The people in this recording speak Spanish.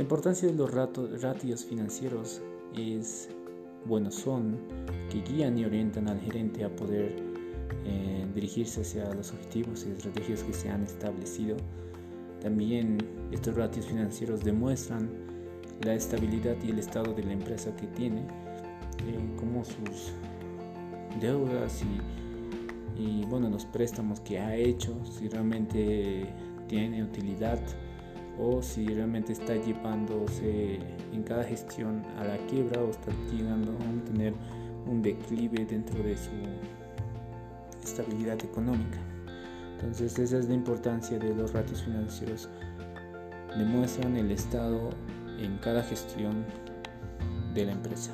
La importancia de los ratios financieros es, bueno, son que guían y orientan al gerente a poder eh, dirigirse hacia los objetivos y estrategias que se han establecido. También estos ratios financieros demuestran la estabilidad y el estado de la empresa que tiene, eh, como sus deudas y, y bueno, los préstamos que ha hecho, si realmente tiene utilidad o si realmente está llevándose en cada gestión a la quiebra o está llegando a tener un declive dentro de su estabilidad económica. Entonces esa es la importancia de los ratios financieros. Demuestran el estado en cada gestión de la empresa.